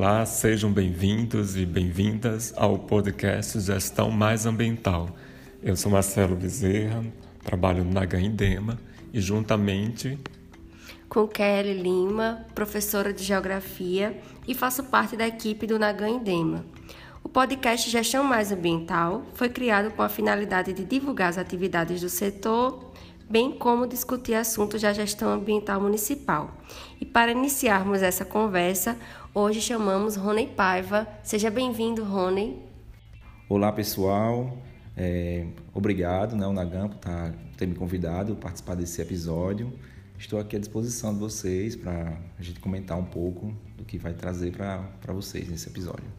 Olá, sejam bem-vindos e bem-vindas ao podcast Gestão Mais Ambiental. Eu sou Marcelo Bezerra, trabalho no Nagan Indema e juntamente com Kelly Lima, professora de Geografia e faço parte da equipe do Nagan Indema. O podcast Gestão Mais Ambiental foi criado com a finalidade de divulgar as atividades do setor, bem como discutir assuntos da gestão ambiental municipal. E para iniciarmos essa conversa, hoje chamamos Rony Paiva. Seja bem-vindo, Rony. Olá, pessoal. É, obrigado, né, o Nagam, por tá, ter me convidado a participar desse episódio. Estou aqui à disposição de vocês para a gente comentar um pouco do que vai trazer para vocês nesse episódio.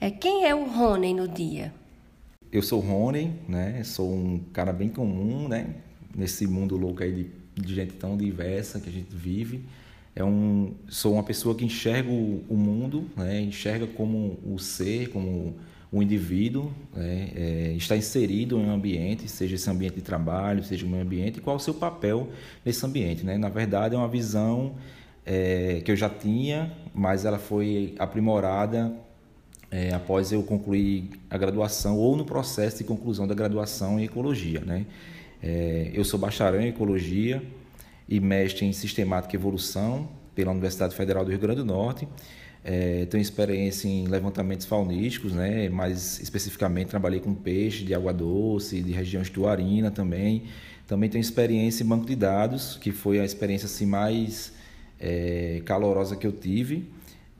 É, quem é o Rony no dia? Eu sou Rony, né? Sou um cara bem comum, né? Nesse mundo louco aí de, de gente tão diversa que a gente vive é um sou uma pessoa que enxerga o, o mundo né enxerga como o ser como o indivíduo né, é, está inserido em um ambiente seja esse ambiente de trabalho seja um ambiente qual é o seu papel nesse ambiente né na verdade é uma visão é, que eu já tinha mas ela foi aprimorada é, após eu concluir a graduação ou no processo de conclusão da graduação em ecologia né é, eu sou bacharel em ecologia e mestre em sistemática e evolução pela Universidade Federal do Rio Grande do Norte. É, tenho experiência em levantamentos faunísticos, né? mais especificamente trabalhei com peixe de água doce, de região estuarina também. Também tenho experiência em banco de dados, que foi a experiência assim, mais é, calorosa que eu tive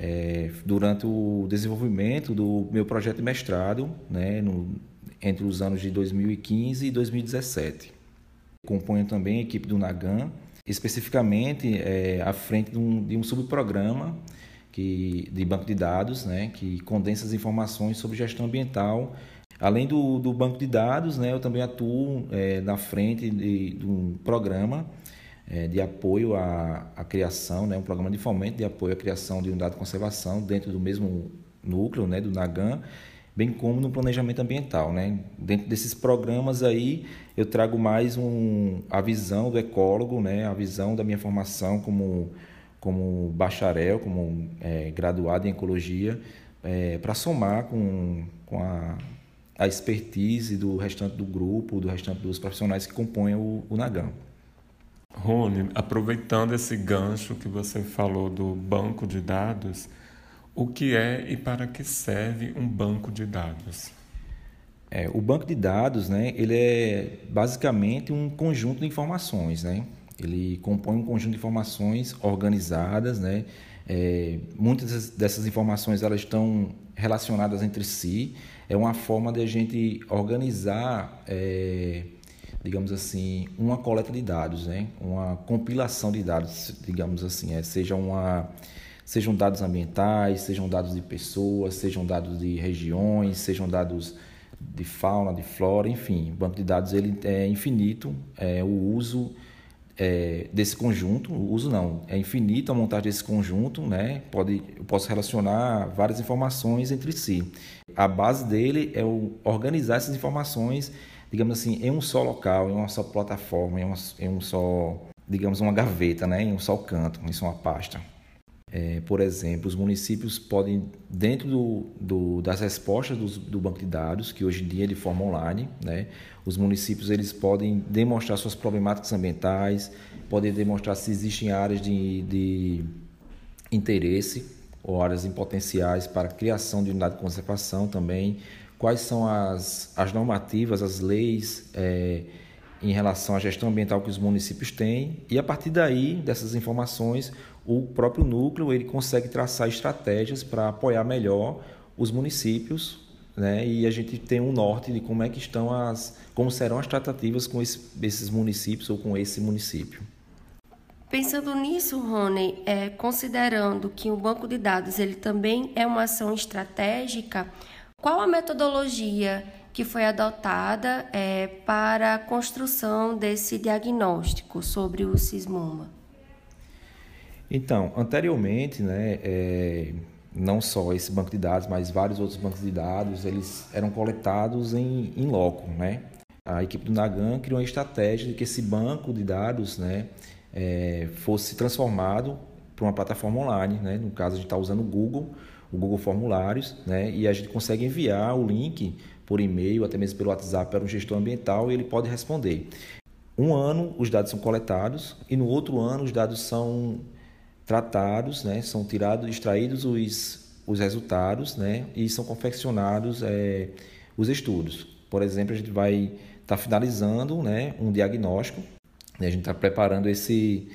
é, durante o desenvolvimento do meu projeto de mestrado, né? No, entre os anos de 2015 e 2017. Componho também a equipe do Nagan, especificamente é, à frente de um, de um subprograma que, de banco de dados, né, que condensa as informações sobre gestão ambiental. Além do, do banco de dados, né, eu também atuo é, na frente de, de um programa é, de apoio à, à criação, né, um programa de fomento de apoio à criação de unidade de conservação dentro do mesmo núcleo né, do NAGAN, bem como no planejamento ambiental. Né? Dentro desses programas aí, eu trago mais um, a visão do ecólogo, né? a visão da minha formação como, como bacharel, como é, graduado em ecologia, é, para somar com, com a, a expertise do restante do grupo, do restante dos profissionais que compõem o, o NAGAM. Rony, aproveitando esse gancho que você falou do banco de dados, o que é e para que serve um banco de dados? É, o banco de dados, né, ele é basicamente um conjunto de informações, né? Ele compõe um conjunto de informações organizadas, né? É, muitas dessas informações elas estão relacionadas entre si. É uma forma de a gente organizar, é, digamos assim, uma coleta de dados, né? Uma compilação de dados, digamos assim, é, seja uma Sejam dados ambientais, sejam dados de pessoas, sejam dados de regiões, sejam dados de fauna, de flora, enfim, o banco de dados ele é infinito, é, o uso é, desse conjunto, o uso não, é infinito a montagem desse conjunto, né? Pode, eu posso relacionar várias informações entre si. A base dele é organizar essas informações, digamos assim, em um só local, em uma só plataforma, em, uma, em um só, digamos, uma gaveta, né? Em um só canto, em uma pasta. É, por exemplo, os municípios podem, dentro do, do, das respostas do, do, banco de dados, que hoje em dia é de forma online, né, os municípios eles podem demonstrar suas problemáticas ambientais, podem demonstrar se existem áreas de, de interesse ou áreas em potenciais para criação de unidade de conservação também, quais são as, as normativas, as leis é, em relação à gestão ambiental que os municípios têm, e a partir daí, dessas informações, o próprio núcleo ele consegue traçar estratégias para apoiar melhor os municípios, né? E a gente tem um norte de como é que estão as, como serão as tratativas com esse, esses municípios ou com esse município. Pensando nisso, Rony, é, considerando que o banco de dados ele também é uma ação estratégica, qual a metodologia que foi adotada é, para a construção desse diagnóstico sobre o cismoma? Então, anteriormente, né, é, não só esse banco de dados, mas vários outros bancos de dados, eles eram coletados em, em loco, né? A equipe do Nagan criou uma estratégia de que esse banco de dados né, é, fosse transformado para uma plataforma online. Né? No caso, a gente está usando o Google, o Google Formulários, né? e a gente consegue enviar o link por e-mail, até mesmo pelo WhatsApp, para um gestor ambiental e ele pode responder. Um ano os dados são coletados e no outro ano os dados são tratados, né? são tirados, extraídos os, os resultados né? e são confeccionados é, os estudos. Por exemplo, a gente vai estar tá finalizando né, um diagnóstico, né? a gente está preparando esse,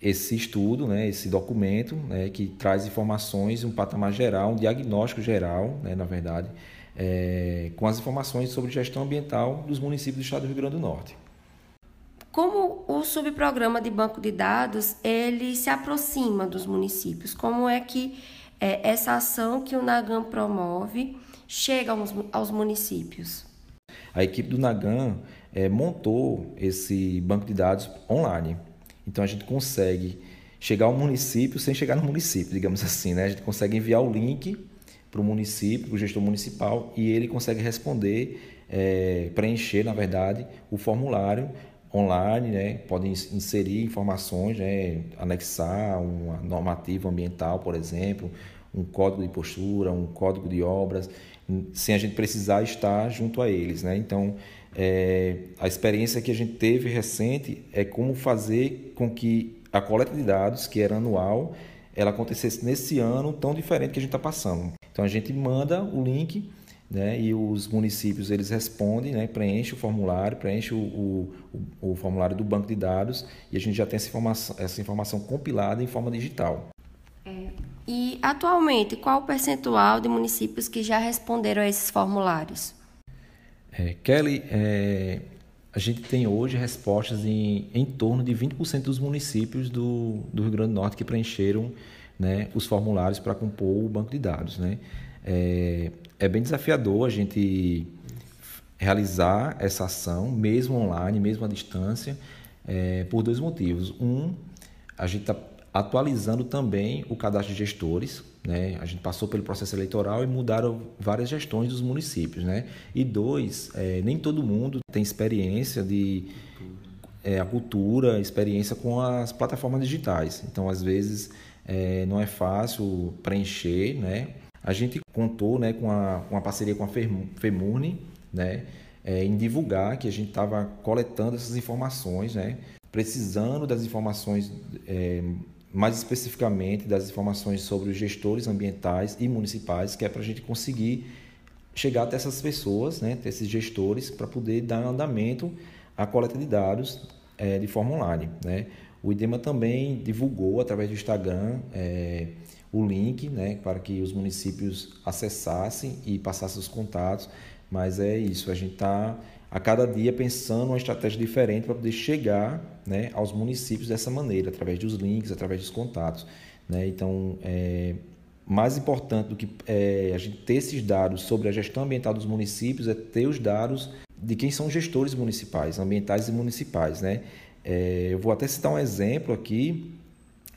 esse estudo, né, esse documento né, que traz informações, um patamar geral, um diagnóstico geral, né, na verdade, é, com as informações sobre gestão ambiental dos municípios do estado do Rio Grande do Norte. Como o subprograma de banco de dados ele se aproxima dos municípios? Como é que é, essa ação que o Nagam promove chega aos, aos municípios? A equipe do Nagam é, montou esse banco de dados online. Então a gente consegue chegar ao município sem chegar no município, digamos assim, né? A gente consegue enviar o link para o município, para o gestor municipal, e ele consegue responder, é, preencher, na verdade, o formulário online, né? pode inserir informações, né? anexar uma normativa ambiental, por exemplo, um código de postura, um código de obras, sem a gente precisar estar junto a eles. Né? Então, é, a experiência que a gente teve recente é como fazer com que a coleta de dados, que era anual, ela acontecesse nesse ano tão diferente que a gente está passando. Então a gente manda o link né, e os municípios eles respondem, né, preenche o formulário, preenche o, o, o, formulário do banco de dados e a gente já tem essa informação, essa informação compilada em forma digital. É. E atualmente, qual o percentual de municípios que já responderam a esses formulários? É, Kelly, é, a gente tem hoje respostas em, em torno de 20% dos municípios do, do Rio Grande do Norte que preencheram né, os formulários para compor o banco de dados. Né? É, é bem desafiador a gente realizar essa ação, mesmo online, mesmo à distância, é, por dois motivos. Um, a gente está atualizando também o cadastro de gestores. Né? A gente passou pelo processo eleitoral e mudaram várias gestões dos municípios. Né? E dois, é, nem todo mundo tem experiência de é, a cultura, experiência com as plataformas digitais. Então, às vezes, é, não é fácil preencher, né? A gente contou né, com a, uma parceria com a FEMUNE, né, é, em divulgar que a gente estava coletando essas informações, né, precisando das informações, é, mais especificamente das informações sobre os gestores ambientais e municipais, que é para a gente conseguir chegar até essas pessoas, né, até esses gestores, para poder dar andamento à coleta de dados é, de forma online. Né. O IDEMA também divulgou através do Instagram é, o link né, para que os municípios acessassem e passassem os contatos, mas é isso, a gente está a cada dia pensando uma estratégia diferente para poder chegar né, aos municípios dessa maneira, através dos links, através dos contatos. Né? Então, é, mais importante do que é, a gente ter esses dados sobre a gestão ambiental dos municípios é ter os dados de quem são gestores municipais, ambientais e municipais. Né? É, eu vou até citar um exemplo aqui,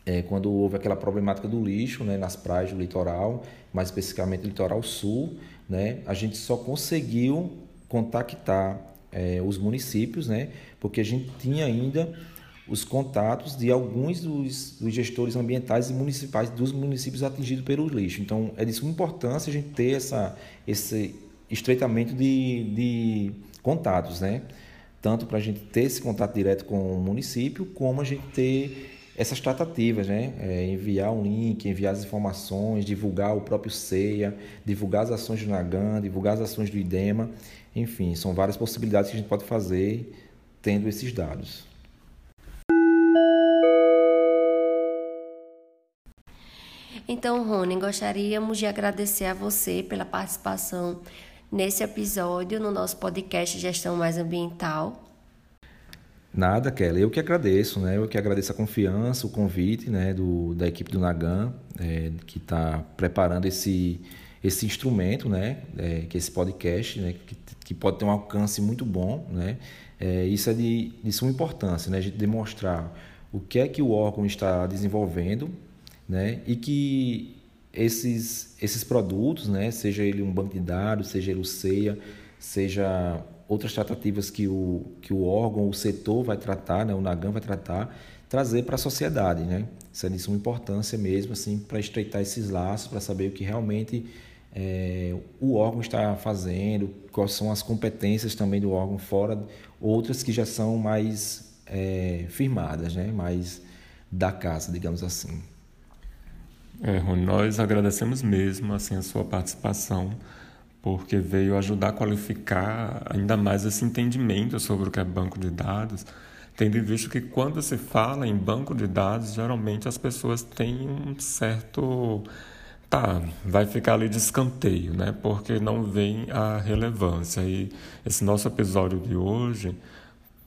é, quando houve aquela problemática do lixo né, nas praias do litoral, mais especificamente do litoral sul, né, a gente só conseguiu contactar é, os municípios, né, porque a gente tinha ainda os contatos de alguns dos, dos, gestores ambientais e municipais dos municípios atingidos pelo lixo. Então, é de suma importância a gente ter essa, esse estreitamento de, de contatos, né? tanto para a gente ter esse contato direto com o município, como a gente ter essas tratativas, né? É, enviar um link, enviar as informações, divulgar o próprio CEIA, divulgar as ações do NAGAN, divulgar as ações do IDEMA, enfim, são várias possibilidades que a gente pode fazer tendo esses dados. Então, Rony, gostaríamos de agradecer a você pela participação nesse episódio no nosso podcast Gestão Mais Ambiental. Nada, Kelly. Eu que agradeço, né? Eu que agradeço a confiança, o convite, né, do, da equipe do Nagan, é, que está preparando esse esse instrumento, né, é, que é esse podcast, né, que, que pode ter um alcance muito bom, né. É, isso é de, de suma importância, né, a gente demonstrar o que é que o órgão está desenvolvendo, né, e que esses esses produtos, né, seja ele um banco de dados, seja ele o CEIA, seja outras tratativas que o, que o órgão, o setor vai tratar, né, o NAGAM vai tratar, trazer para a sociedade, né? Isso é de suma importância mesmo, assim, para estreitar esses laços, para saber o que realmente é, o órgão está fazendo, quais são as competências também do órgão, fora outras que já são mais é, firmadas, né? mais da casa, digamos assim. É, Rony, nós agradecemos mesmo assim, a sua participação, porque veio ajudar a qualificar ainda mais esse entendimento sobre o que é banco de dados, tendo visto que quando se fala em banco de dados, geralmente as pessoas têm um certo. Tá, vai ficar ali de escanteio, né? Porque não vem a relevância. E esse nosso episódio de hoje,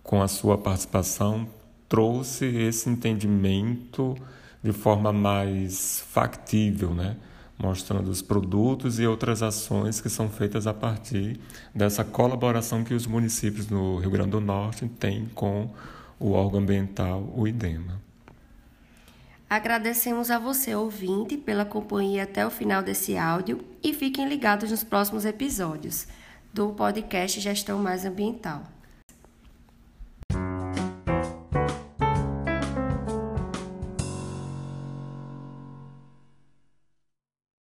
com a sua participação, trouxe esse entendimento de forma mais factível, né? mostrando os produtos e outras ações que são feitas a partir dessa colaboração que os municípios do Rio Grande do Norte têm com o órgão ambiental, o IDEMA. Agradecemos a você, ouvinte, pela companhia até o final desse áudio e fiquem ligados nos próximos episódios do podcast Gestão Mais Ambiental.